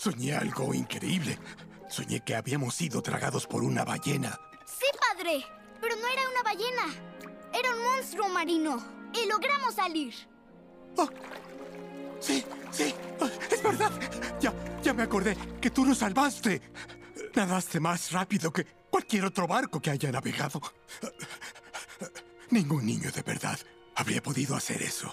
Soñé algo increíble. Soñé que habíamos sido tragados por una ballena. Sí, padre. Pero no era una ballena. Era un monstruo marino. Y logramos salir. Oh, sí, sí, oh, es verdad. Ya, ya me acordé que tú nos salvaste. Nadaste más rápido que cualquier otro barco que haya navegado. Ningún niño de verdad habría podido hacer eso.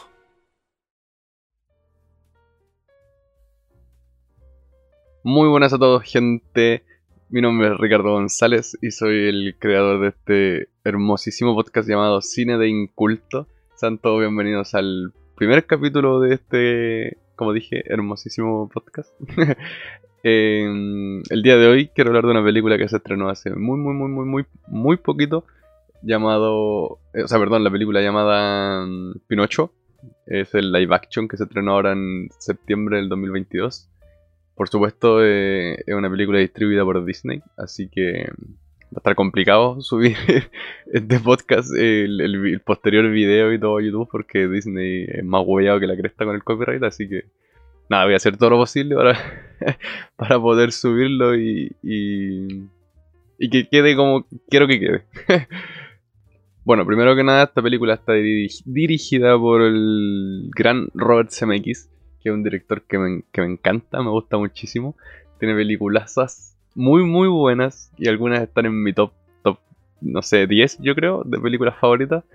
Muy buenas a todos, gente. Mi nombre es Ricardo González y soy el creador de este hermosísimo podcast llamado Cine de Inculto. Sean todos bienvenidos al primer capítulo de este, como dije, hermosísimo podcast. el día de hoy quiero hablar de una película que se estrenó hace muy, muy, muy, muy, muy, muy poquito. Llamado. Eh, o sea, perdón, la película llamada mm, Pinocho. Es el live action que se estrenó ahora en septiembre del 2022. Por supuesto, eh, es una película distribuida por Disney, así que va a estar complicado subir este podcast, el, posterior video y todo a YouTube, porque Disney es más huellado que la cresta con el copyright, así que nada, voy a hacer todo lo posible para, poder subirlo y, y, que quede como quiero que quede. bueno, primero que nada, esta película está dirigida por el gran Robert Zemeckis que es un director que me, encanta, me gusta muchísimo. Tiene peliculazas muy, muy buenas y algunas están en mi top, top no sé, 10 yo creo, de películas favoritas.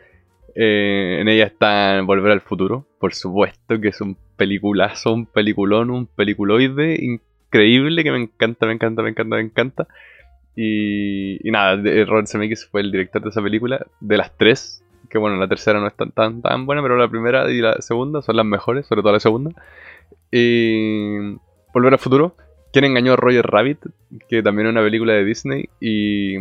Eh, en ella está Volver al Futuro, por supuesto, que es un peliculazo, un peliculón, un peliculoide increíble que me encanta, me encanta, me encanta, me encanta. Y, y nada, Robert Zemeckis fue el director de esa película. De las tres, que bueno, la tercera no es tan, tan, tan buena, pero la primera y la segunda son las mejores, sobre todo la segunda. Y Volver al Futuro, quien engañó a Roger Rabbit, que también es una película de Disney y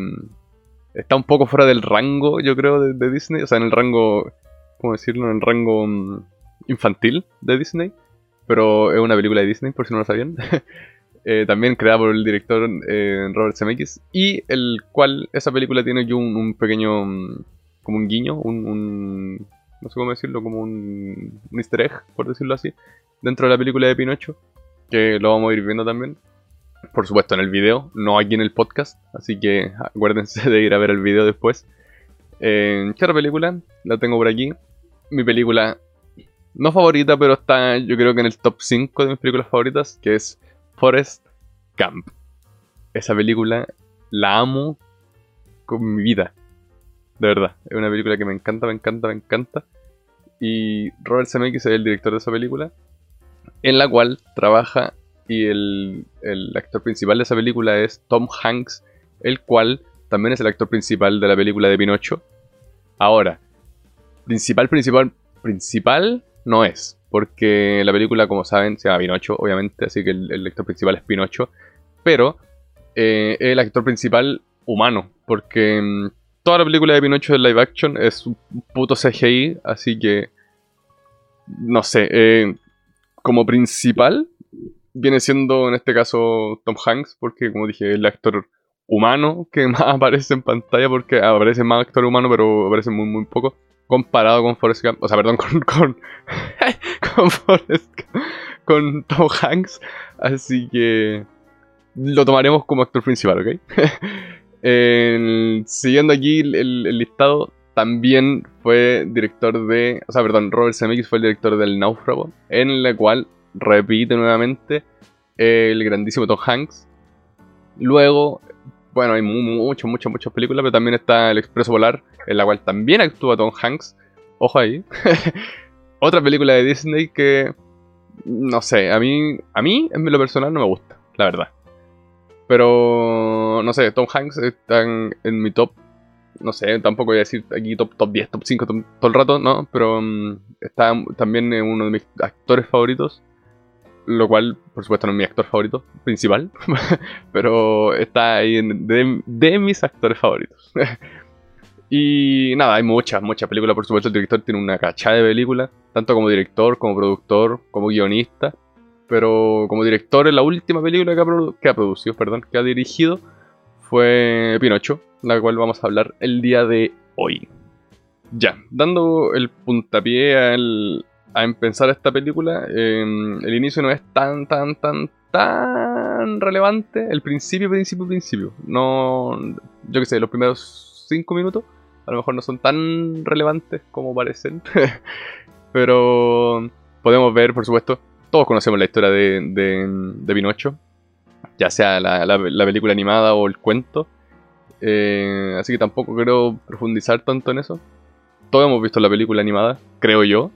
está un poco fuera del rango, yo creo, de, Disney, o sea, en el rango, ¿cómo decirlo? En el rango mm, infantil de Disney, pero es una película de Disney, por si no lo sabían. Eh, también creada por el director eh, Robert Zemeckis, y el cual esa película tiene yo un pequeño mm, como un guiño, un, no sé cómo decirlo, como un, un easter egg, por decirlo así, dentro de la película de Pinocho, que lo vamos a ir viendo también. Por supuesto en el video, no aquí en el podcast, así que acuérdense de ir a ver el video después. Eh, ¿Qué otra película? La tengo por aquí. Mi película, no favorita, pero está yo creo que en el top 5 de mis películas favoritas, que es Forest Camp. Esa película la amo con mi vida. De verdad, es una película que me encanta, me encanta, me encanta. Y Robert Zemeckis es el director de esa película, en la cual trabaja y el, actor principal de esa película es Tom Hanks, el cual también es el actor principal de la película de Pinocho. Ahora, principal, principal, principal no es, porque la película, como saben, se llama Pinocho, obviamente, así que el, actor principal es Pinocho, pero eh, el actor principal humano, porque mm, toda la película de Pinocho de live action es un puto CGI, así que. No sé. Eh, como principal, viene siendo en este caso Tom Hanks, porque como dije, el actor humano que más aparece en pantalla, porque aparece más actor humano, pero aparece muy, muy poco. Comparado con Forrest Gump, o sea, perdón, con, con, con Forrest Gump, con Tom Hanks. Así que lo tomaremos como actor principal, ¿ok? siguiendo aquí el, listado, también fue director de. O sea, perdón, Robert Zemeckis fue el director del Náufrago, en la cual repite nuevamente el grandísimo Tom Hanks. Luego, bueno, hay muchas, muchas, muchas películas, pero también está El Expreso Polar, en la cual también actúa Tom Hanks. Ojo ahí. Otra película de Disney que. No sé, a mí, a mí en lo personal no me gusta, la verdad. Pero, no sé, Tom Hanks está en, mi top. No sé, tampoco voy a decir aquí top, top 10, top 5 todo el rato, ¿no? Pero mm, está también uno de mis actores favoritos. Lo cual, por supuesto, no es mi actor favorito principal. pero está ahí en, de, mis actores favoritos. y nada, hay muchas, muchas películas. Por supuesto, el director tiene una cachada de películas. Tanto como director, como productor, como guionista pero como director en la última película que ha, producido, perdón, que ha dirigido fue Pinocho, la cual vamos a hablar el día de hoy. Ya, dando el puntapié a, a empezar esta película, em, el inicio no es tan, tan, tan, tan relevante el principio, principio, principio. No, yo qué sé, los primeros 5 minutos a lo mejor no son tan relevantes como parecen. Pero podemos ver, por supuesto, todos conocemos la historia de, de, Pinocho, ya sea la, película animada o el cuento. Eh, así que tampoco quiero profundizar tanto en eso. Todos hemos visto la película animada, creo yo.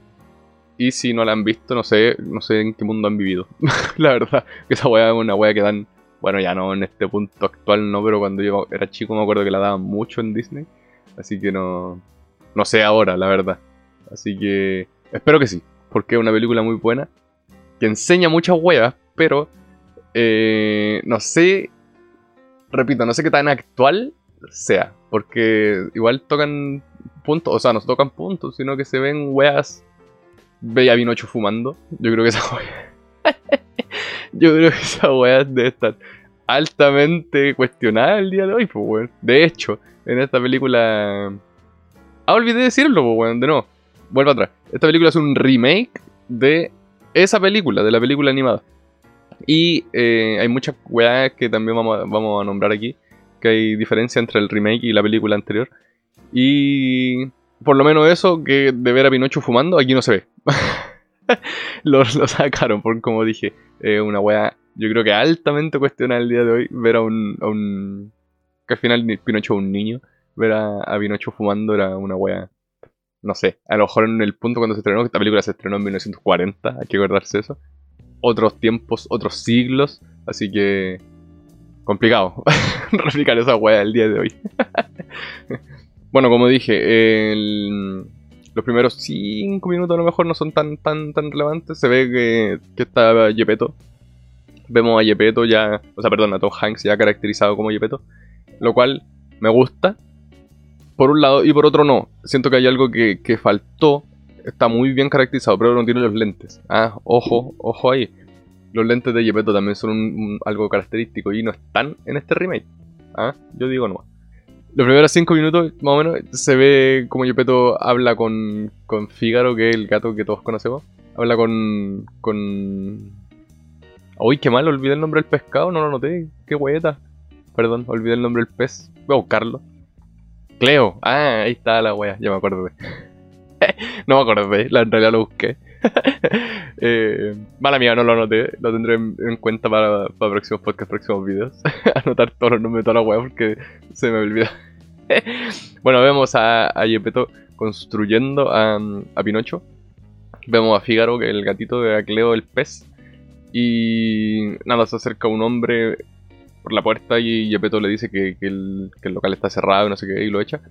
Y si no la han visto, no sé, no sé en qué mundo han vivido. la verdad, que esa weá es una weá que dan. Bueno, ya no en este punto actual, no, pero cuando yo era chico me acuerdo que la daban mucho en Disney. Así que no. No sé ahora, la verdad. Así que. Espero que sí. Porque es una película muy buena. Que enseña muchas weas, pero. Eh, no sé. Repito, no sé qué tan actual sea. Porque igual tocan puntos. O sea, no tocan puntos, sino que se ven weas Ve a Pinocho fumando. Yo creo que esa wea. Yo creo que esa wea debe estar altamente cuestionada el día de hoy, pues, weón. De hecho, en esta película. Ah, olvidé decirlo, pues, weón. De nuevo, vuelvo atrás. Esta película es un remake de esa película, de la película animada. Y eh, hay muchas weas que también vamos a, vamos a nombrar aquí. Que hay diferencia entre el remake y la película anterior. Y por lo menos eso, que de ver a Pinocho fumando, aquí no se ve. lo, sacaron, por como dije, una wea, yo creo que altamente cuestionada el día de hoy, ver a un, que al final Pinocho es un niño, ver a, Pinocho fumando era una wea, no sé, a lo mejor en el punto cuando se estrenó, esta película se estrenó en 1940, hay que acordarse eso, otros tiempos, otros siglos, así que complicado replicar esa wea el día de hoy. Bueno, como dije, los primeros 5 minutos a lo mejor no son tan tan tan relevantes. Se ve que, que está Yepeto. Vemos a Yepeto ya, o sea, perdón, a Tom Hanks ya caracterizado como Yepeto. Lo cual me gusta. Por un lado, y por otro no. Siento que hay algo que, faltó. Está muy bien caracterizado, pero no tiene los lentes. Ah, ojo, ojo ahí. Los lentes de Yepeto también son algo característico y no están en este remake. Ah, yo digo no. Los primeros cinco minutos, más o menos, se ve como Yepeto habla con, con Fígaro, que es el gato que todos conocemos. Habla con. con. Uy, qué mal, olvidé el nombre del pescado, no lo noté. Qué hueta. Perdón, olvidé el nombre del pez. Voy a buscarlo. Cleo. Ah, ahí está la wea, ya me acuerdo. no me acordé, la, en realidad lo busqué. eh, mala mía, no lo anoté. Lo tendré en, cuenta para, próximos podcasts, próximos videos. Anotar todos los nombres de toda la web porque se me olvida. bueno, vemos a, a construyendo a, a, Pinocho. Vemos a Fígaro, el gatito de Cleo, el pez. Y nada, se acerca un hombre por la puerta y Yepeto le dice que, que, el, local está cerrado y no sé qué, y lo echa.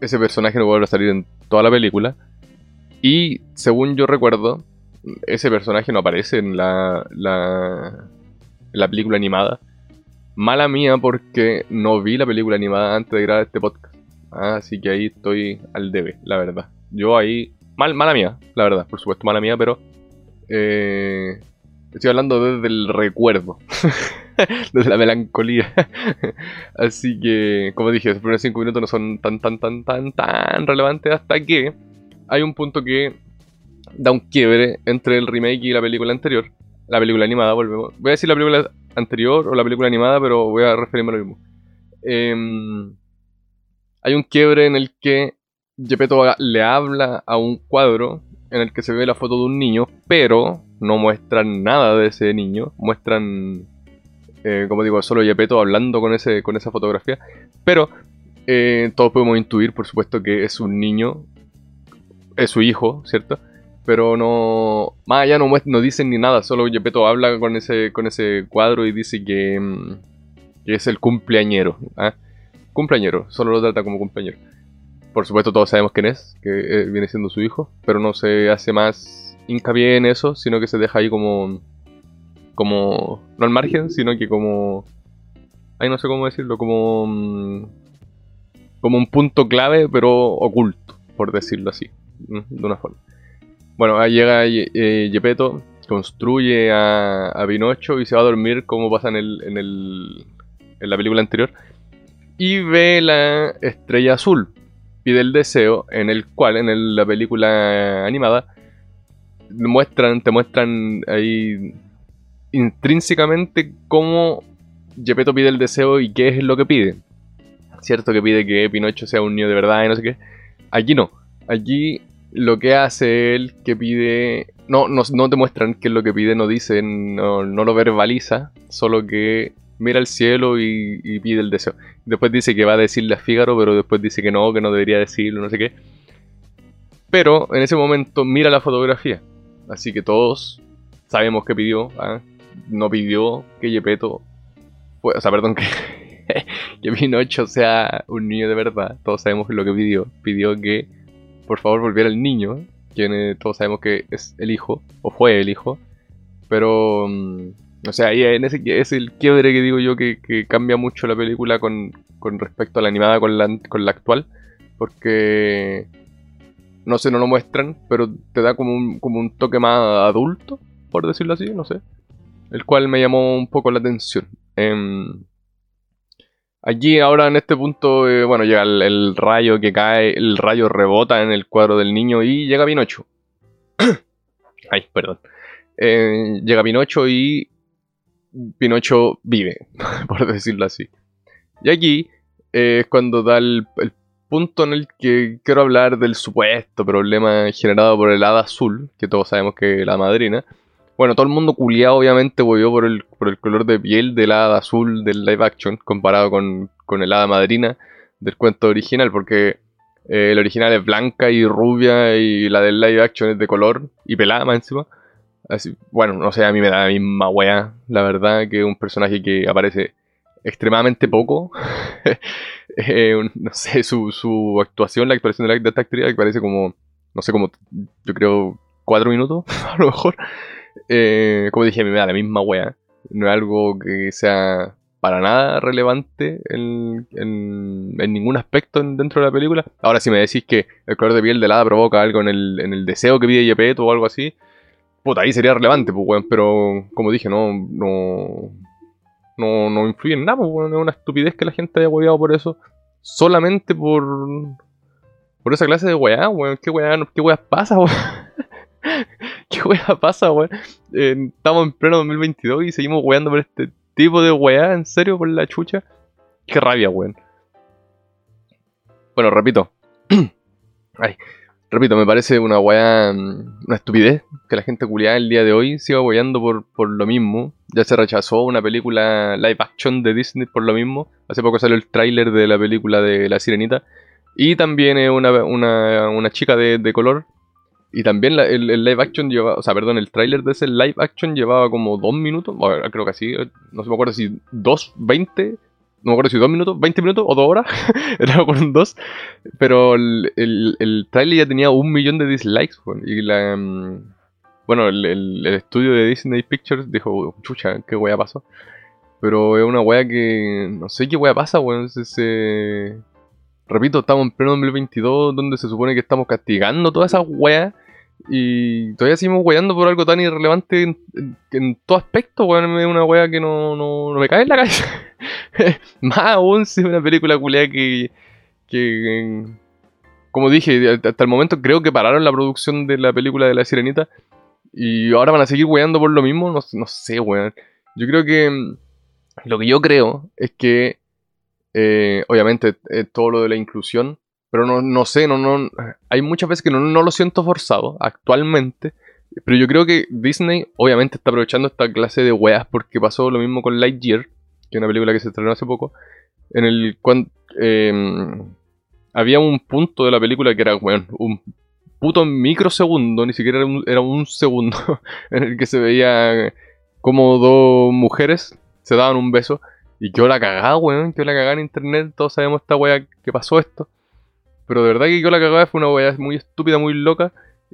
Ese personaje no vuelve a salir en toda la película. Y según yo recuerdo, ese personaje no aparece en la, la, la película animada. Mala mía porque no vi la película animada antes de grabar este podcast. así que ahí estoy al debe, la verdad. Yo ahí... Mal, mala mía, la verdad, por supuesto, mala mía, pero... Eh, estoy hablando desde el recuerdo. desde la melancolía. así que, como dije, los primeros 5 minutos no son tan, tan, tan, tan, tan relevantes hasta que hay un punto que da un quiebre entre el remake y la película anterior. La película animada, volvemos. Voy a decir la película anterior o la película animada, pero voy a referirme a lo mismo. Em, hay un quiebre en el que Gepetto le habla a un cuadro en el que se ve la foto de un niño, pero no muestran nada de ese niño. Muestran, eh, como digo, solo Gepetto hablando con, ese, con esa fotografía. Pero eh, todos podemos intuir, por supuesto, que es un niño es su hijo, ¿cierto? Pero no. Más allá no, no dicen ni nada, solo Gepetto habla con ese, con ese cuadro y dice que, mm, que es el cumpleañero. ¿ah? Cumpleañero, solo lo trata como cumpleañero. Por supuesto, todos sabemos quién es, que eh, viene siendo su hijo, pero no se hace más hincapié en eso, sino que se deja ahí como. Como. no al margen, sino que como. Ay, no sé cómo decirlo, como. Mm, como un punto clave, pero oculto, por decirlo así de una forma. Bueno, ahí llega eh, Gepetto, construye a, a, Pinocho y se va a dormir como pasa en, el, en, el, en la película anterior. Y ve la estrella azul. Pide el deseo en el cual en la película animada muestran, te muestran ahí intrínsecamente cómo Gepetto pide el deseo y qué es lo que pide. Cierto que pide que Pinocho sea un niño de verdad y no sé qué. Aquí no. Aquí lo que hace él que pide. No, no, no te muestran qué es lo que pide, no dice, no, lo verbaliza, solo que mira al cielo y, y, pide el deseo. Después dice que va a decirle a Fígaro, pero después dice que no, que no debería decirlo, no sé qué. Pero en ese momento mira la fotografía. Así que todos sabemos que pidió. ¿ah? No pidió que Yepeto. o sea, perdón, que, que Pinocho sea un niño de verdad. Todos sabemos lo que pidió. Pidió que por favor volviera el niño. Quien todos sabemos que es el hijo. O fue el hijo. Pero. Mm, o sea, ahí en ese es el quiebre que digo yo que, que cambia mucho la película con, con respecto a la animada con la, con la actual. Porque no sé, no lo muestran, pero te da como un, como un toque más adulto, por decirlo así, no sé. El cual me llamó un poco la atención. Eh, allí ahora en este punto, eh, bueno, llega el, rayo que cae, el rayo rebota en el cuadro del niño y llega Pinocho. Ay, perdón. Eh, llega Pinocho y Pinocho vive, por decirlo así. Y aquí eh, es cuando da el, el punto en el que quiero hablar del supuesto problema generado por el hada azul, que todos sabemos que es la madrina. Bueno, todo el mundo culiado obviamente volvió por el, por el color de piel del hada azul del live action comparado con, con el hada madrina del cuento original, porque eh, el original es blanca y rubia y la del live action es de color y pelada más encima. Así, bueno, no sé, a mí me da la misma wea, la verdad, que un personaje que aparece extremadamente poco. Eh, no sé, su, su, actuación, la actuación de, esta actriz, que parece como, no sé, como, yo creo, cuatro minutos, a lo mejor. Eh, como dije, a mí me da la misma wea. No es algo que sea para nada relevante en, ningún aspecto dentro de la película. Ahora, si me decís que el color de piel de hada provoca algo en el, deseo que pide Yepeto o algo así, puta, ahí sería relevante, pues, weón. Pero, como dije, no, no, no, no influye en nada, pues, es una estupidez que la gente haya hueveado por eso. Solamente por. Por esa clase de weá, weón. ¿Qué weá, qué weá pasa, weón? ¿Qué weá pasa, weón? Eh, estamos en pleno 2022 y seguimos weando por este tipo de weá, en serio, por la chucha. Qué rabia, weón. Bueno, repito. Repito, me parece una weá, una estupidez que la gente culiada el día de hoy siga weyando por, por lo mismo. Ya se rechazó una película live action de Disney por lo mismo. Hace poco salió el tráiler de la película de La Sirenita. Y también una, una, una chica de, de, color. Y también la, el, live action llevaba, o sea, perdón, el tráiler de ese live action llevaba como dos minutos. Creo que sí, no se me acuerdo si dos, veinte no me acuerdo si dos minutos, 20 minutos o dos horas, era con dos, pero el, el, trailer ya tenía un millón de dislikes, y la, mm, bueno, el, el, estudio de Disney Pictures dijo, chucha, qué wea pasó, pero es una wea que, no sé qué wea pasa, weón, se, repito, estamos en pleno 2022, donde se supone que estamos castigando todas esas weas, y todavía seguimos weyando por algo tan irrelevante en, todo aspecto, weón. Es una wea que no, no, me cae en la cabeza. Más aún si es una película culiada que, que. Como dije, hasta el momento creo que pararon la producción de la película de la sirenita. Y ahora van a seguir weyando por lo mismo. No, no sé, weón. Yo creo que. Lo que yo creo es que. Eh, obviamente, eh, todo lo de la inclusión pero no, no sé, no, no, hay muchas veces que no, no lo siento forzado actualmente. Pero yo creo que Disney obviamente está aprovechando esta clase de weas porque pasó lo mismo con Lightyear, que es una película que se estrenó hace poco, en el cual eh, había un punto de la película que era, bueno, un puto microsegundo, ni siquiera era un, era un segundo, en el que se veía como dos mujeres se daban un beso. Y yo la cagaba, weón, yo la cagaba en internet, todos sabemos esta wea que pasó esto. Pero de verdad que yo la cagada fue una weá muy estúpida, muy loca.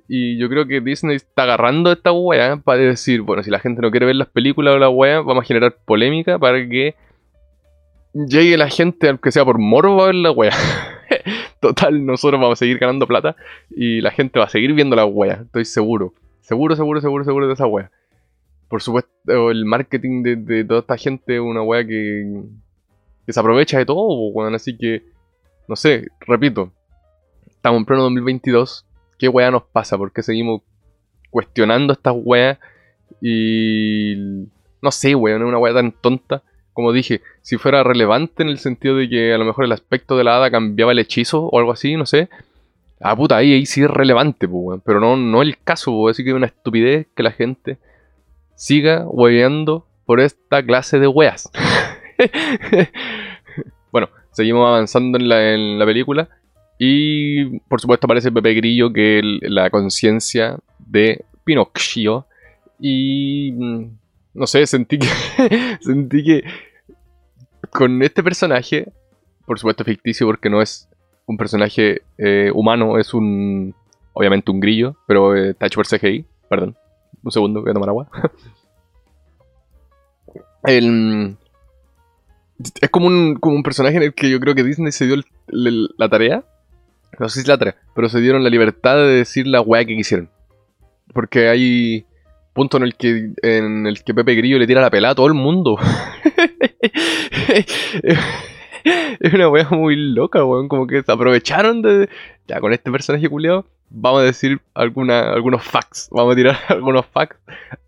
Y yo creo que Disney está agarrando esta weá para decir, bueno, si la gente no quiere ver las películas o la weá, vamos a generar polémica para que llegue la gente, aunque sea por morbo, a ver la weá. Total, nosotros vamos a seguir ganando plata y la gente va a seguir viendo la weá, estoy seguro. Seguro, seguro, seguro, seguro de esa weá. Por supuesto, el marketing de, toda esta gente es una weá que, se aprovecha de todo. Así que, no sé, repito, estamos en pleno 2022. ¿Qué weá nos pasa? ¿Por qué seguimos cuestionando estas weas? Y No sé, weón, es una weá tan tonta. Como dije, si fuera relevante en el sentido de que a lo mejor el aspecto de la hada cambiaba el hechizo o algo así, no sé. Ah, puta, ahí, sí es relevante. Pero no, no el caso, weón. Así que es una estupidez que la gente siga hueveando por esta clase de weas. bueno, seguimos avanzando en la película. Y por supuesto aparece Pepe Grillo, que es la conciencia de Pinocchio. Y mm, no sé, sentí que, sentí que con este personaje, por supuesto ficticio porque no es un personaje eh, humano, es un, obviamente un grillo, pero eh, está hecho por CGI, perdón, un segundo, voy a tomar agua. El, es como un, como un personaje en el que yo creo que Disney se dio la tarea, no sé si la tarea, pero se dieron la libertad de decir la weá que quisieron. Porque hay punto en el que en el que Pepe Grillo le tira la pelada a todo el mundo. es una wea muy loca, weón. Como que se aprovecharon de. Ya, con este personaje culiado, vamos a decir alguna, algunos facts. Vamos a tirar algunos facts.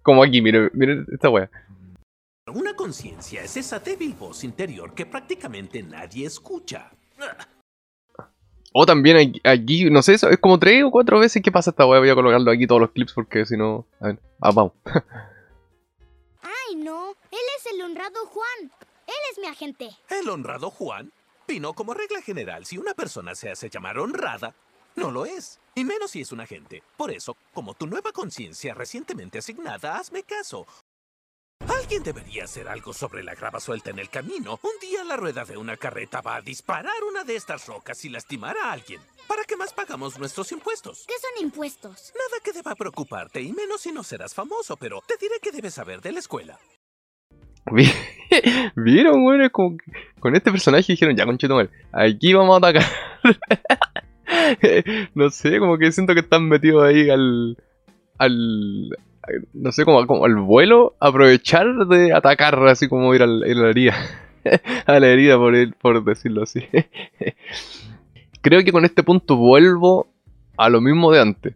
Como aquí, miren, miren esta wea. Una conciencia es esa débil voz interior que prácticamente nadie escucha. O también aquí, no sé, es como tres o cuatro veces que pasa esta weá. Voy a colocarlo aquí todos los clips porque si no. A ver, ah, vamos. Ay, no. Él es el honrado Juan. Él es mi agente. ¿El honrado Juan? Pino, como regla general, si una persona se hace llamar honrada, no lo es. Y menos si es un agente. Por eso, como tu nueva conciencia recientemente asignada, hazme caso. Alguien debería hacer algo sobre la grava suelta en el camino. Un día la rueda de una carreta va a disparar una de estas rocas y lastimar a alguien. ¿Para qué más pagamos nuestros impuestos? ¿Qué son impuestos? Nada que deba preocuparte, y menos si no serás famoso, pero te diré que debes saber de la escuela. ¿Vieron, güey? Como con este personaje dijeron, ya, conchito mal, aquí vamos a atacar. no sé, como que siento que están metidos ahí al, al, no sé, como, como al vuelo, aprovechar de atacar, así como ir a la, herida. a la herida, por, por decirlo así. Creo que con este punto vuelvo a lo mismo de antes.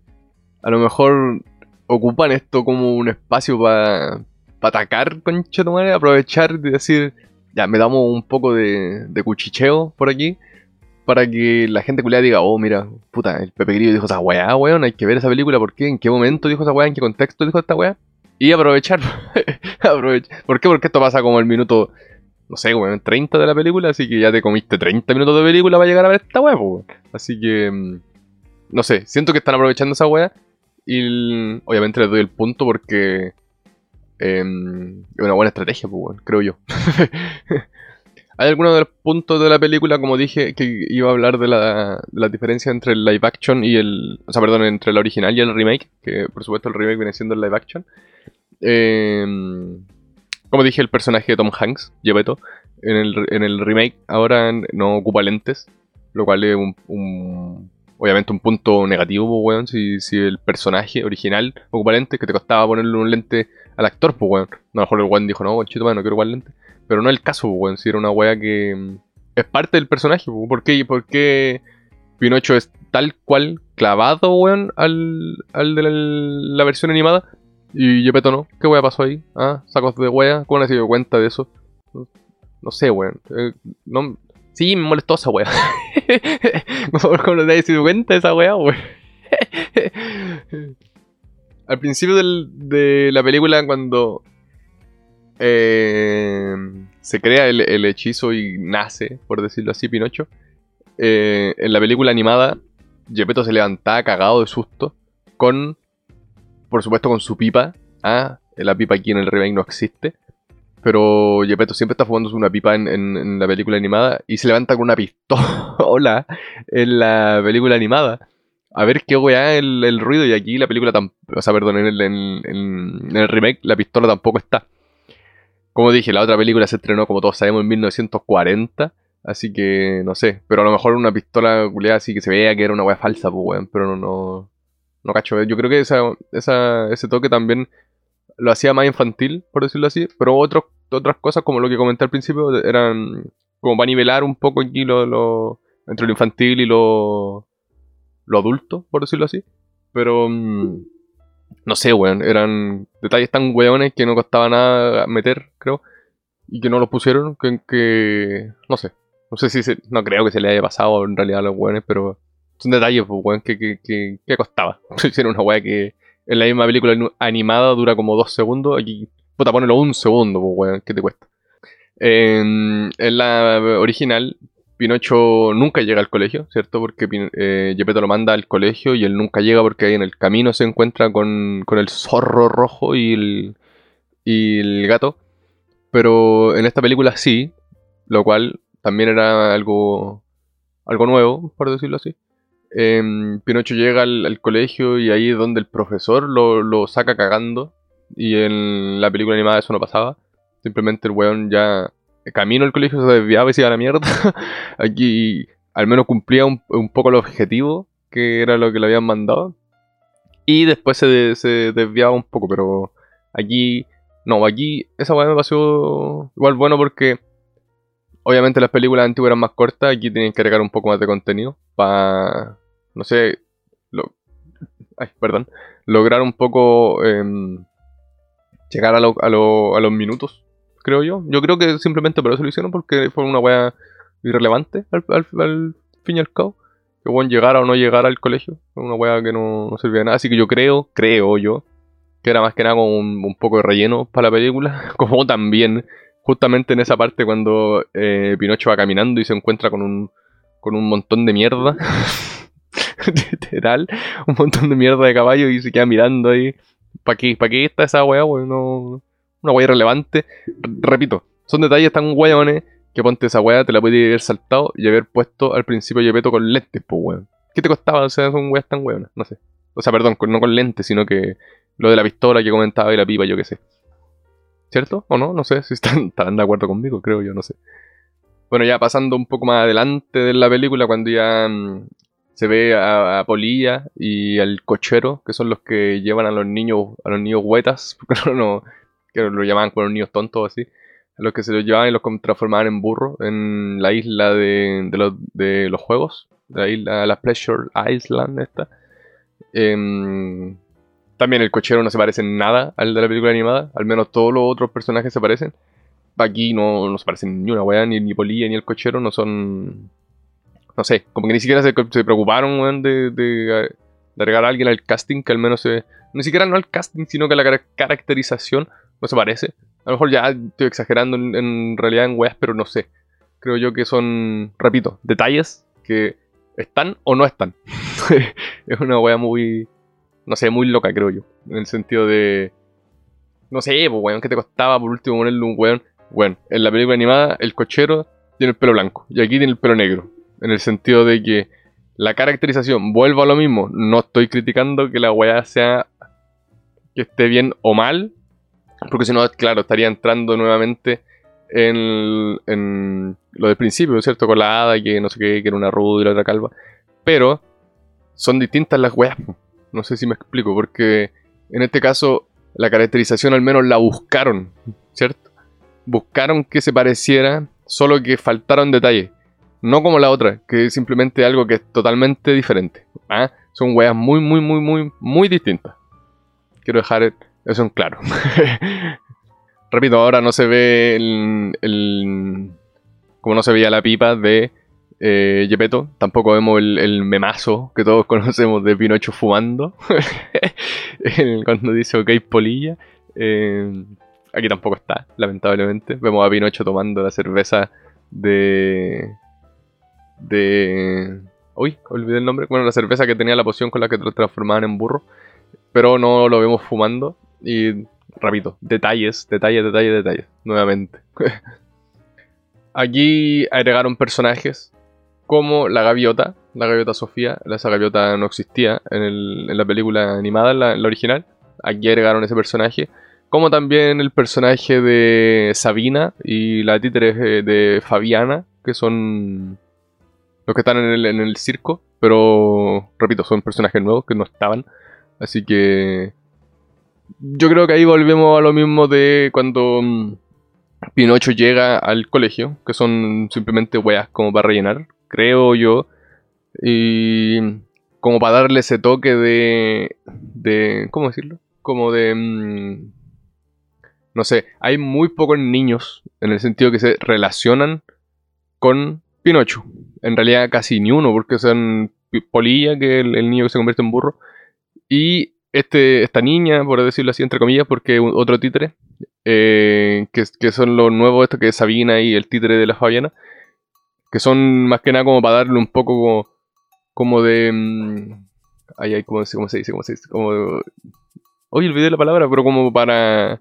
A lo mejor ocupan esto como un espacio para atacar, con madre, aprovechar y decir, ya, me damos un poco de, de cuchicheo por aquí para que la gente culiada diga, oh, mira, puta, el Pepe Grillo dijo esa weá, weón, hay que ver esa película, ¿por qué? ¿En qué momento dijo esa weá? ¿En qué contexto dijo esta weá? Y aprovechar, aprovechar. ¿Por qué? Porque esto pasa como el minuto, no sé, weón, 30 de la película, así que ya te comiste 30 minutos de película para llegar a ver esta weá, weón. Así que, mm, no sé, siento que están aprovechando esa weá y obviamente les doy el punto porque em, es una buena estrategia, pues, creo yo. Hay algunos de los puntos de la película, como dije, que iba a hablar de la, diferencia entre el live action y el. O sea, perdón, entre el original y el remake, que por supuesto el remake viene siendo el live action. Em, como dije, el personaje de Tom Hanks, Gepetto, en el, en el remake ahora no ocupa lentes, lo cual es un, obviamente un punto negativo, pues, weón, si, si, el personaje original ocupa lentes, que te costaba ponerle un lente al actor, pues, weón. A lo mejor el weón dijo, no, chito, no quiero ocupar lentes. Pero no el caso, weón. Si era una weá que mm, es parte del personaje, weón. ¿Por qué, ¿Por qué Pinocho es tal cual clavado, weón, al, al de la, versión animada? Y Gepetto no. ¿Qué weá pasó ahí? ¿Ah? ¿Sacos de weá? ¿Cómo no se dio cuenta de eso? No, sé, weón. Eh, no, sí, me molestó esa weá. ¿Cómo no te has dado cuenta de esa weá, weón? Al principio del, de la película, cuando eh, se crea el, hechizo y nace, por decirlo así, Pinocho. Eh, en la película animada, Gepetto se levantaba cagado de susto con, por supuesto, con su pipa. Ah, la pipa aquí en el remake no existe. Pero Gepetto siempre está fumando una pipa en, la película animada y se levanta con una pistola en la película animada. A ver qué weá el, el ruido y aquí la película. O sea, perdón, en el remake la pistola tampoco está. Como dije, la otra película se estrenó, como todos sabemos, en 1940. Así que no sé. Pero a lo mejor una pistola culeada así que se veía que era una weá falsa, pues weón. Pero no, no. No cacho. Yo creo que ese toque también lo hacía más infantil, por decirlo así. Pero otras cosas, como lo que comenté al principio, eran como para nivelar un poco aquí lo entre lo infantil y lo, lo adulto, por decirlo así. Pero. Mm, no sé, weón, eran detalles tan weones que no costaba nada meter, creo, y que no los pusieron, que, que no sé, no sé si se, no creo que se le haya pasado en realidad a los weones, pero son detalles, pues, weón, que, que, que, que costaba. Hicieron una weá que en la misma película animada dura como dos segundos, aquí, puta, ponelo un segundo, pues, weón, ¿qué te cuesta? En la original, Pinocho nunca llega al colegio, ¿cierto? Porque eh, lo manda al colegio y él nunca llega porque ahí en el camino se encuentra con, con el zorro rojo y el, y el gato. Pero en esta película sí, lo cual también era algo, algo nuevo, por decirlo así. Em, Pinocho llega al, al colegio y ahí es donde el profesor lo, lo saca cagando. Y en la película animada eso no pasaba. Simplemente el weón ya camino al colegio se desviaba y se iba a la mierda. Aquí al menos cumplía un, poco el objetivo, que era lo que le habían mandado. Y después se, de- se desviaba un poco, pero aquí... No, aquí esa weá me pareció igual bueno porque obviamente las películas antiguas eran más cortas, aquí tienen que agregar un poco más de contenido para, no sé, lo- ay, perdón, lograr un poco em, llegar a lo- a los minutos, creo yo. Yo creo que simplemente por eso lo hicieron, porque fue una wea irrelevante al, al- fin y al cabo. Que bueno, llegara o no llegara al colegio, fue una wea que no, no servía de nada. Así que yo creo, creo yo, que era más que nada como un, un poco de relleno para la película, como también justamente en esa parte cuando eh, Pinocho va caminando y se encuentra con un, con un montón de mierda. Literal, un montón de mierda de caballo y se queda mirando ahí. ¿Para qué, ¿Para qué está esa weá, weón? No, una weá irrelevante. Repito, son detalles tan weones que ponte esa weá, te la puedes haber saltado y haber puesto al principio Yepeto con lentes, pues weón. ¿Qué te costaba? O sea, son weas tan weonas, no sé. O sea, perdón, no con lentes, sino que lo de la pistola que comentaba y la pipa, yo qué sé. ¿Cierto? ¿O no? No sé si están, de acuerdo conmigo, creo yo, no sé. Bueno, ya pasando un poco más adelante de la película, cuando ya mm, se ve a, a Polilla y al cochero, que son los que llevan a los niños, a los niños huetas, porque no- que lo llamaban con los niños tontos así, a los que se los llevaban y los transformaban en burro en la isla de, de los, juegos, la isla, la Pleasure Island esta. Em, también el cochero no se parece en nada al de la película animada, al menos todos los otros personajes se parecen. Aquí no, no se parecen ni una weá, ni, ni Polilla ni el cochero, no son. No sé, como que ni siquiera se, preocuparon, de, de, de agregar a alguien al casting, que al menos se. Ni siquiera no al casting, sino que la cara- caracterización no se parece. A lo mejor ya estoy exagerando en, realidad en weas, pero no sé. Creo yo que son, repito, detalles que están o no están. es una wea muy. No sé, muy loca, creo yo. En el sentido de. No sé, pues weón, ¿qué te costaba por último ponerle un weón? Bueno, en la película animada, el cochero tiene el pelo blanco y aquí tiene el pelo negro. En el sentido de que la caracterización, vuelvo a lo mismo, no estoy criticando que la weá sea que esté bien o mal, porque si no, claro, estaría entrando nuevamente en, lo del principio, ¿cierto? Con la hada, que no sé qué, que era una ruda y la otra calva. Pero son distintas las weas. No sé si me explico, porque en este caso la caracterización al menos la buscaron, ¿cierto? Buscaron que se pareciera, solo que faltaron detalles. No como la otra, que es simplemente algo que es totalmente diferente. ¿ah? Son weas muy, muy, muy, muy, muy distintas. Quiero dejar eso en claro. Repito, ahora no se ve el, como no se veía la pipa de eh, Gepetto, tampoco vemos el, memazo que todos conocemos de Pinocho fumando. Cuando dice ok, polilla. Eh, aquí tampoco está, lamentablemente. Vemos a Pinocho tomando la cerveza de. de. Uy, olvidé el nombre. Bueno, la cerveza que tenía la poción con la que transformaban en burro. Pero no lo vemos fumando. Y repito, detalles, detalles, detalles, detalles. Nuevamente. Aquí agregaron personajes como la gaviota, la gaviota Sofía. Esa gaviota no existía en, la película animada, en la, en la original. Aquí agregaron ese personaje. Como también el personaje de Sabina y la títere eh, de Fabiana, que son los que están en el, en el circo. Pero, repito, son personajes nuevos que no estaban. Así que yo creo que ahí volvemos a lo mismo de cuando mm, Pinocho llega al colegio, que son simplemente weas como para rellenar, creo yo. Y como para darle ese toque de, de ¿cómo decirlo? Como de, mm, no sé, hay muy pocos niños en el sentido que se relacionan con Pinocho. En realidad casi ni uno, porque son Polilla, que es el, el niño que se convierte en burro, y este, esta niña, por decirlo así, entre comillas, porque otro títere, eh, que, que son los nuevos, esto que es Sabina y el títere de la Fabiana, que son más que nada como para darle un poco como, como de... mm, Ay, ay, ¿cómo cómo se dice? ¿Cómo se dice? Como... Oye, olvidé la palabra, pero como para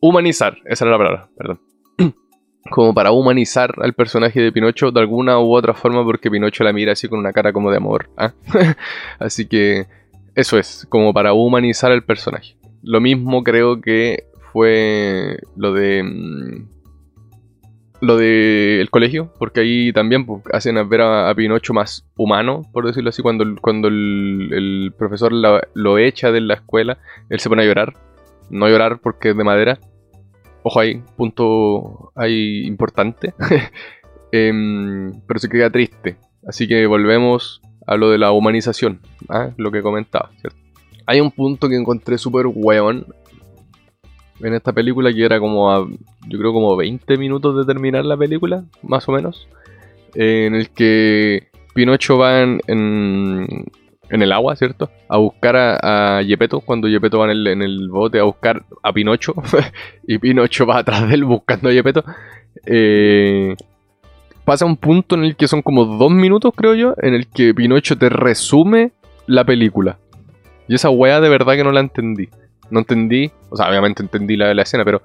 humanizar, esa era la palabra, perdón. Como para humanizar al personaje de Pinocho de alguna u otra forma, porque Pinocho la mira así con una cara como de amor. ¿ah? así que eso es, como para humanizar al personaje. Lo mismo creo que fue lo de. mm, Lo de el colegio, porque ahí también pues, hacen ver a, a Pinocho más humano, por decirlo así, cuando, cuando el, el profesor lo echa de la escuela, él se pone a llorar. No llorar porque es de madera. Ojo ahí, punto ahí importante. Em, pero se queda triste. Así que volvemos a lo de la humanización, ¿ah? lo que comentaba, ¿cierto? Hay un punto que encontré súper weón en esta película que era como a, yo creo como 20 minutos de terminar la película, más o menos, eh, en el que Pinocho va en, en, el agua, ¿cierto? A buscar a, a Gepetto, cuando Gepetto va en el, en el bote a buscar a Pinocho, y Pinocho va atrás de él buscando a Gepetto. Eh, pasa un punto en el que son como dos minutos, creo yo, en el que Pinocho te resume la película. Y esa weá de verdad que no la entendí. No entendí, o sea, obviamente entendí la, la escena, pero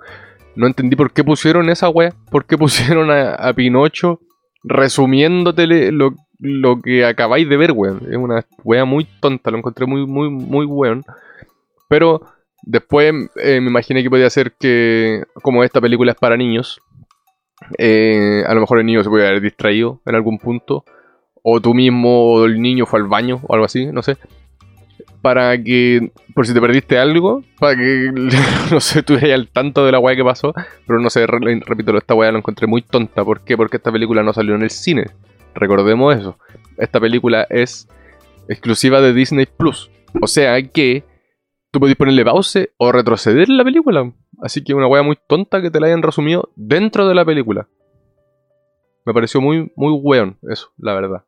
no entendí por qué pusieron esa weá. ¿Por qué pusieron a, Pinocho resumiéndote lo, lo que acabáis de ver, weón? Es una weá muy tonta, lo encontré muy, muy, muy weón. Pero después eh, me imaginé que podía ser que, como esta película es para niños, eh, a lo mejor el niño se puede haber distraído en algún punto. O tú mismo o el niño fue al baño o algo así, no sé. Para que, por si te perdiste algo, para que, no sé, estuvieras al tanto de la weá que pasó. Pero no sé, re- repito, esta weá la encontré muy tonta. ¿Por qué? Porque esta película no salió en el cine. Recordemos eso. Esta película es exclusiva de Disney Plus. O sea que tú podés ponerle pause o retroceder la película. Así que una wea muy tonta que te la hayan resumido dentro de la película. Me pareció muy, muy weón eso, la verdad.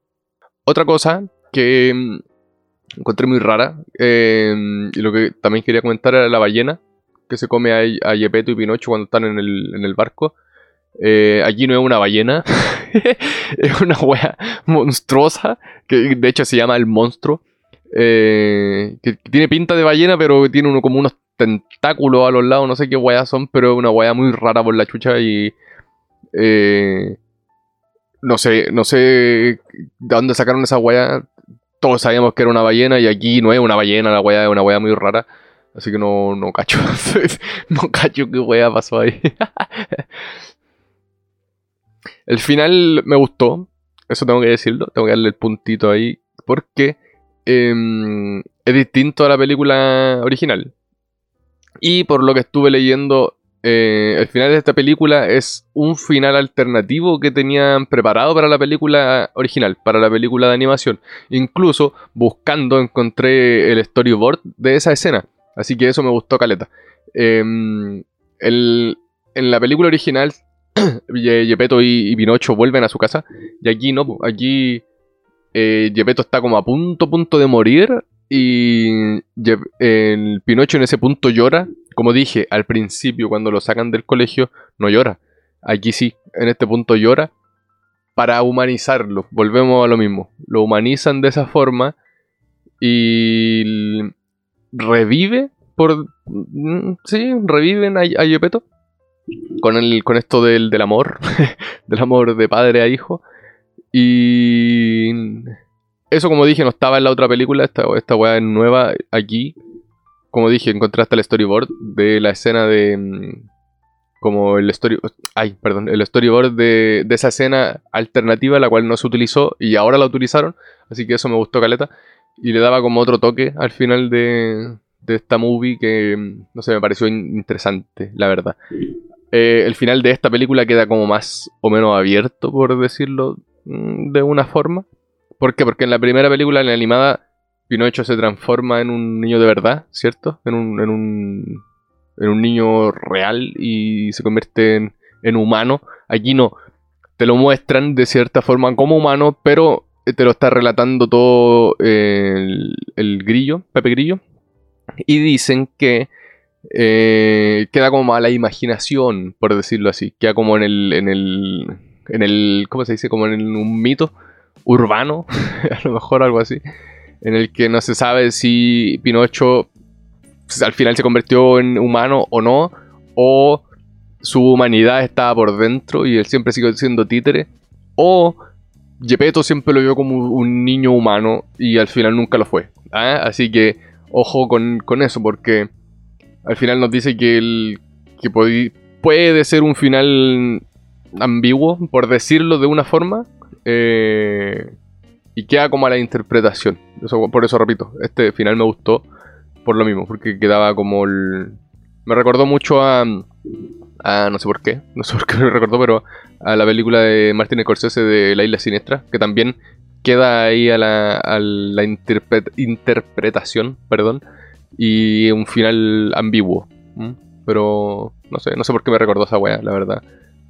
Otra cosa que mm, encontré muy rara, eh, y lo que también quería comentar era la ballena que se come a, a Gepetto y Pinocho cuando están en el, en el barco. Eh, allí no es una ballena, es una wea monstruosa, que de hecho se llama el monstruo. Eh, que tiene pinta de ballena, pero tiene uno como unos tentáculos a los lados, no sé qué weas son, pero es una wea muy rara por la chucha y... eh, no sé, no sé de dónde sacaron esa wea. Todos sabíamos que era una ballena y aquí no es una ballena, la wea es una wea muy rara. Así que no, no cacho. no cacho qué wea pasó ahí. el final me gustó. Eso tengo que decirlo. Tengo que darle el puntito ahí. Porque em, es distinto a la película original. Y por lo que estuve leyendo, eh, el final de esta película es un final alternativo que tenían preparado para la película original, para la película de animación. Incluso buscando encontré el storyboard de esa escena. Así que eso me gustó caleta. Em, en la película original, Ye- Gepetto y, y Pinocho vuelven a su casa. Y aquí no, aquí eh, está como a punto, punto de morir. Y el Pinocho en ese punto llora. Como dije al principio, cuando lo sacan del colegio, no llora. Aquí sí, en este punto llora. Para humanizarlo. Volvemos a lo mismo. Lo humanizan de esa forma. Y revive por... mm, Sí, reviven a, a. Con, el, con esto del, del amor. del amor de padre a hijo. Y... Eso, como dije, no estaba en la otra película. Esta, esta weá es nueva aquí. Como dije, encontré hasta el storyboard de la escena de... mm, Como el story... Ay, perdón. El storyboard de, de esa escena alternativa, la cual no se utilizó y ahora la utilizaron. Así que eso me gustó caleta. Y le daba como otro toque al final de, de esta movie que, mm, no sé, me pareció in- interesante, la verdad. Eh, el final de esta película queda como más o menos abierto, por decirlo de una forma. ¿Por qué? Porque en la primera película, en la animada, Pinocho se transforma en un niño de verdad, ¿cierto? En un, en un, en un niño real y se convierte en, en humano. Aquí no. Te lo muestran de cierta forma como humano, pero te lo está relatando todo el, el grillo, Pepe Grillo. Y dicen que eh, queda como a la imaginación, por decirlo así. Queda como en el, en el, en el, ¿cómo se dice? Como en un mito urbano, a lo mejor algo así, en el que no se sabe si Pinocho pues, al final se convirtió en humano o no, o su humanidad estaba por dentro y él siempre sigue siendo títere, o Gepetto siempre lo vio como un niño humano y al final nunca lo fue. ¿ah? Así que ojo con, con eso, porque al final nos dice que, el, que puede ser un final ambiguo, por decirlo de una forma, eh, y queda como a la interpretación. por eso repito, este final me gustó por lo mismo, porque quedaba como el... Me recordó mucho a, a... No sé por qué, no sé por qué me recordó, pero a la película de Martin Scorsese de La Isla Siniestra, que también queda ahí a la, interpretación, perdón, y un final ambiguo. Pero no sé, no sé por qué me recordó esa wea, la verdad.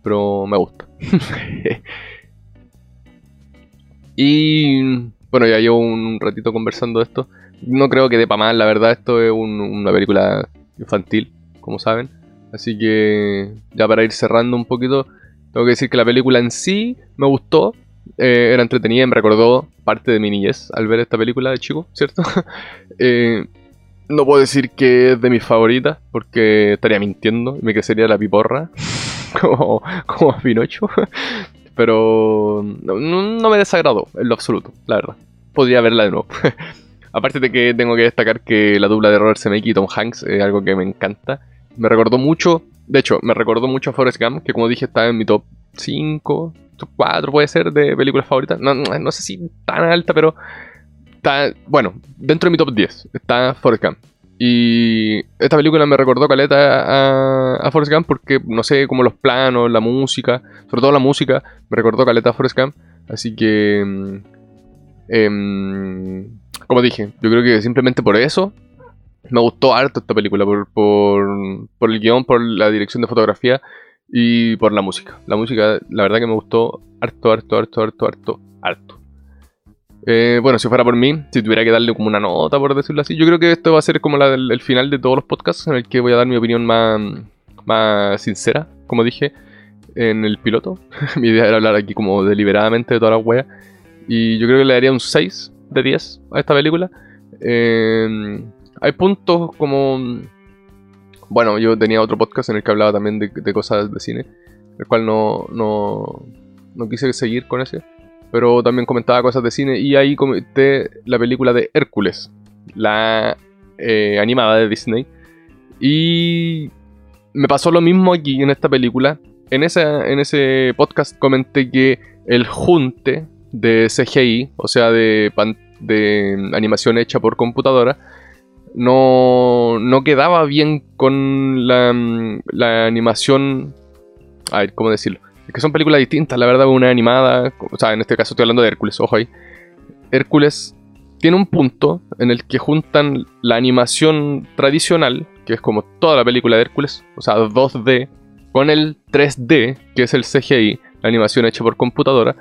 Pero me gusta. y bueno, ya llevo un ratito conversando de esto. No creo que dé para mal, la verdad, esto es una película infantil, como saben. Así que ya para ir cerrando un poquito, tengo que decir que la película en sí me gustó. Eh, era entretenida me recordó parte de mi niñez al ver esta película de chico, ¿cierto? eh, no puedo decir que es de mis favoritas, porque estaría mintiendo y me sería la piporra, como, como Pinocho. Pero no, me desagradó en lo absoluto, la verdad. Podría verla de nuevo. Aparte de que tengo que destacar que la dupla de Robert Zemeckis y Tom Hanks es algo que me encanta. Me recordó mucho, de hecho, me recordó mucho a Forrest Gump, que como dije está en mi top 5, top 4 puede ser de películas favoritas. No, no sé si tan alta, pero bueno, dentro de mi top 10 está Forrest Gump. Y esta película me recordó caleta a, a Forrest Gump porque, no sé, como los planos, la música, sobre todo la música, me recordó caleta a Forrest Gump. Así que, mm, em, como dije, yo creo que simplemente por eso me gustó harto esta película, por, por, por el guion, por la dirección de fotografía y por la música. La música, la verdad que me gustó harto, harto, harto, harto, harto, harto. Eh, bueno, si fuera por mí, si tuviera que darle como una nota, por decirlo así, yo creo que esto va a ser como el, final de todos los podcasts en el que voy a dar mi opinión más, más sincera, como dije en el piloto. mi idea era hablar aquí como deliberadamente de todas las weas. Y yo creo que le daría un 6 de 10 a esta película. Eh, hay puntos como... Bueno, yo tenía otro podcast en el que hablaba también de, cosas de cine, el cual no, no, no quise seguir con ese pero también comentaba cosas de cine y ahí comenté la película de Hércules, la eh, animada de Disney. Y me pasó lo mismo aquí en esta película. En, en ese podcast comenté que el junte de CGI, o sea, de, de animación hecha por computadora, no, no quedaba bien con la, la animación... A ¿cómo decirlo? Es que son películas distintas, la verdad, una animada. O sea, en este caso estoy hablando de Hércules, ojo ahí. Hércules tiene un punto en el que juntan la animación tradicional, que es como toda la película de Hércules, o sea, 2D, con el 3D, que es el CGI, la animación hecha por computadora.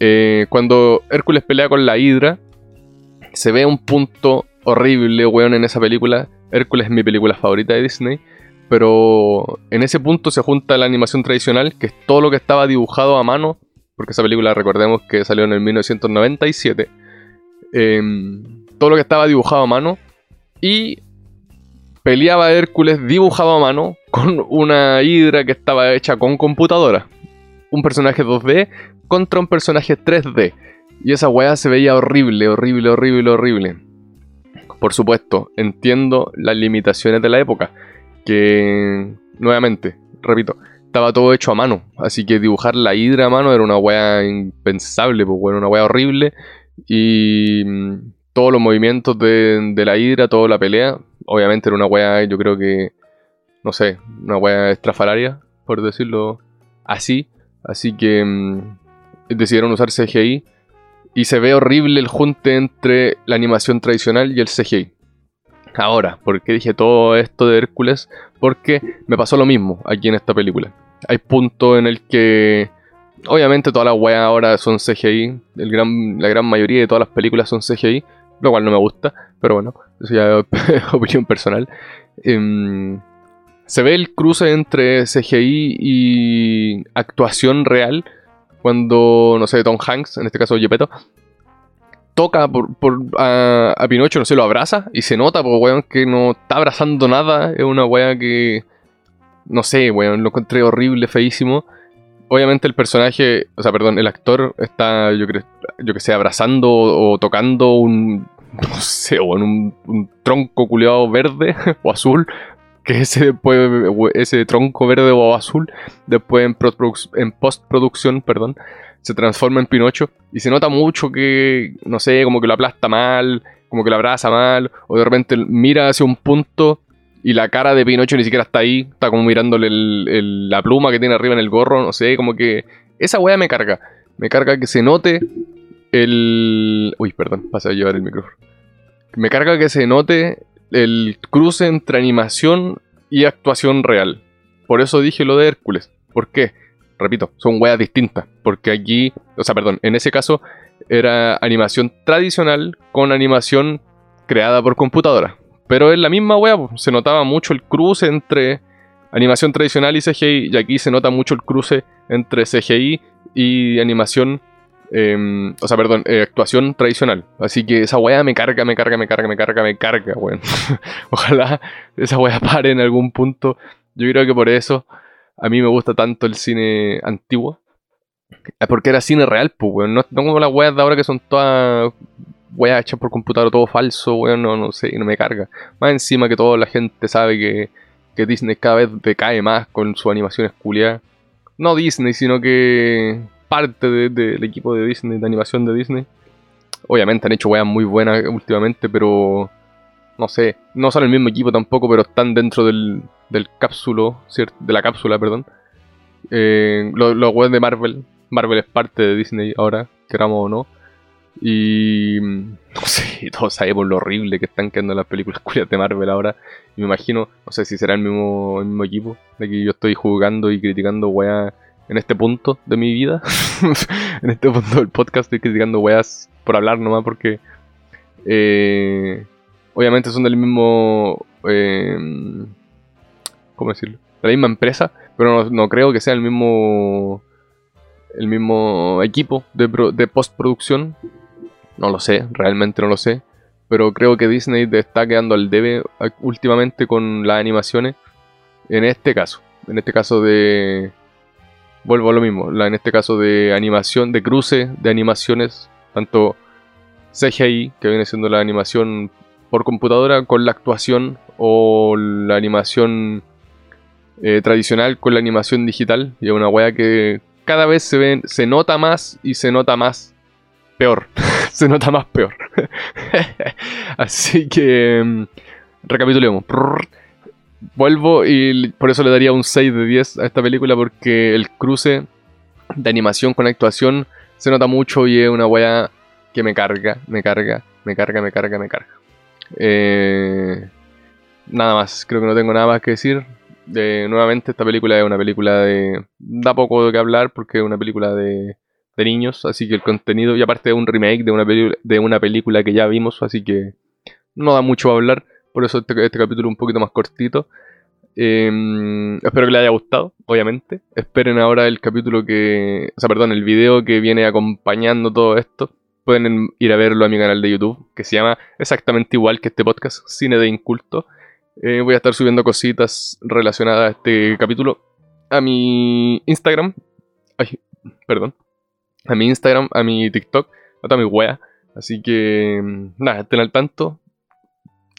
Eh, cuando Hércules pelea con la Hidra, se ve un punto horrible, weón, en esa película. Hércules es mi película favorita de Disney pero en ese punto se junta la animación tradicional, que es todo lo que estaba dibujado a mano, porque esa película recordemos que salió en el 1997, em, todo lo que estaba dibujado a mano, y peleaba Hércules dibujado a mano con una hidra que estaba hecha con computadora. Un personaje 2D contra un personaje 3D. Y esa weá se veía horrible, horrible, horrible, horrible. Por supuesto, entiendo las limitaciones de la época que, nuevamente, repito, estaba todo hecho a mano. Así que dibujar la hidra a mano era una weá impensable, pues bueno, una weá horrible. Y mm, todos los movimientos de, la hidra, toda la pelea, obviamente era una weá, yo creo que, no sé, una weá estrafalaria, por decirlo así. Así que mm, decidieron usar CGI. Y se ve horrible el junte entre la animación tradicional y el CGI. Ahora, ¿por qué dije todo esto de Hércules? Porque me pasó lo mismo aquí en esta película. Hay puntos en el que obviamente todas las weas ahora son CGI. La gran mayoría de todas las películas son CGI. Lo cual no me gusta. Pero bueno, eso ya es opinión personal. Em, se ve el cruce entre CGI y actuación real. Cuando, no sé, Tom Hanks, en este caso Gepetto, toca por, a, Pinocho, no sé, lo abraza y se nota, porque weón, que no está abrazando nada. Es una wea que, no sé, weón, lo encontré horrible, feísimo obviamente el personaje, o sea, perdón, el actor está, yo, creo, yo que sé, abrazando o, tocando un, no sé, o en un, tronco culeado verde o azul, que ese después, ese tronco verde o azul, después en, en postproducción, perdón, se transforma en Pinocho y se nota mucho que, no sé, como que lo aplasta mal, como que lo abraza mal, o de repente mira hacia un punto y la cara de Pinocho ni siquiera está ahí. Está como mirándole la pluma que tiene arriba en el gorro. No sé, como que. Esa weá me carga. Me carga que se note el. Uy, perdón, pasa a llevar el micrófono. Me carga que se note el cruce entre animación y actuación real. Por eso dije lo de Hércules. ¿Por qué? Repito, son weas distintas. Porque aquí, o sea, perdón, en ese caso era animación tradicional con animación creada por computadora. Pero es la misma wea, se notaba mucho el cruce entre animación tradicional y CGI, y aquí se nota mucho el cruce entre CGI y animación, em, o sea, perdón, eh, actuación tradicional. Así que esa wea me carga, me carga, me carga, me carga, me carga, weón. Ojalá esa wea pare en algún punto. Yo creo que por eso a mí me gusta tanto el cine antiguo. Porque era cine real, pues, weón. No, no como las weas de ahora que son todas weá hecha por computador todo falso, weón, no, no sé, no me carga. Más encima que toda la gente sabe que, que Disney cada vez decae más con su animación esculiada. No Disney, sino que parte del equipo de Disney, de animación de Disney. Obviamente han hecho weas muy buenas últimamente, pero no sé, no son el mismo equipo tampoco, pero están dentro del, del cápsulo, de la cápsula, perdón. Eh, los, los de Marvel, Marvel es parte de Disney ahora, queramos o no. Y no sé, todos sabemos lo horrible que están quedando las películas culias de Marvel ahora. Y me imagino, no sé si será el mismo, el mismo equipo de que yo estoy jugando y criticando weas en este punto de mi vida. en este punto del podcast estoy criticando weas por hablar nomás porque eh, obviamente son del mismo... Eh, La misma empresa, pero no creo que sea el mismo el mismo equipo de, de postproducción no lo sé, realmente no lo sé. Pero creo que Disney está quedando al debe últimamente con las animaciones. En este caso. En este caso de. Vuelvo a lo mismo. en este caso de animación, de cruce de animaciones. Tanto CGI, que viene siendo la animación por computadora, con la actuación. O la animación eh, tradicional con la animación digital. Y es una wea que cada vez se, ven, se nota más y se nota más peor. se nota más peor. Así que mm, recapitulemos. Vuelvo y por eso le daría un 6 de 10 a esta película porque el cruce de animación con actuación se nota mucho y es una wea que me carga, me carga, me carga, me carga, me carga. Eh, nada más, creo que no tengo nada más que decir. Nuevamente esta película es una película de... Da poco de qué hablar porque es una película de de niños, así que el contenido, y aparte de un remake de una, de una película que ya vimos, así que no da mucho a hablar, por eso este, este capítulo es un poquito más cortito. Em, espero que les haya gustado, obviamente. Esperen ahora el capítulo que. O sea, perdón, el video que viene acompañando todo esto. Pueden ir a verlo a mi canal de YouTube, que se llama exactamente igual que este podcast, Cine de Inculto. Eh, voy a estar subiendo cositas relacionadas a este capítulo a mi Instagram. Ay, perdón a mi Instagram, a mi TikTok, a mi wea. Así que, mm, nada, estén al tanto.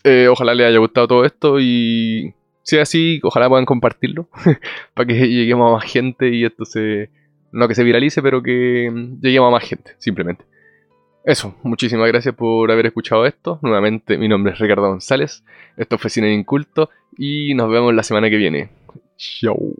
Eh, ojalá les haya gustado todo esto y si es así, ojalá puedan compartirlo para que lleguemos a más gente y esto se... No que se viralice, pero que mm, lleguemos a más gente, simplemente. Eso, muchísimas gracias por haber escuchado esto. Nuevamente, mi nombre es Ricardo González. Esto fue Cine Inculto y nos vemos la semana que viene. Chau.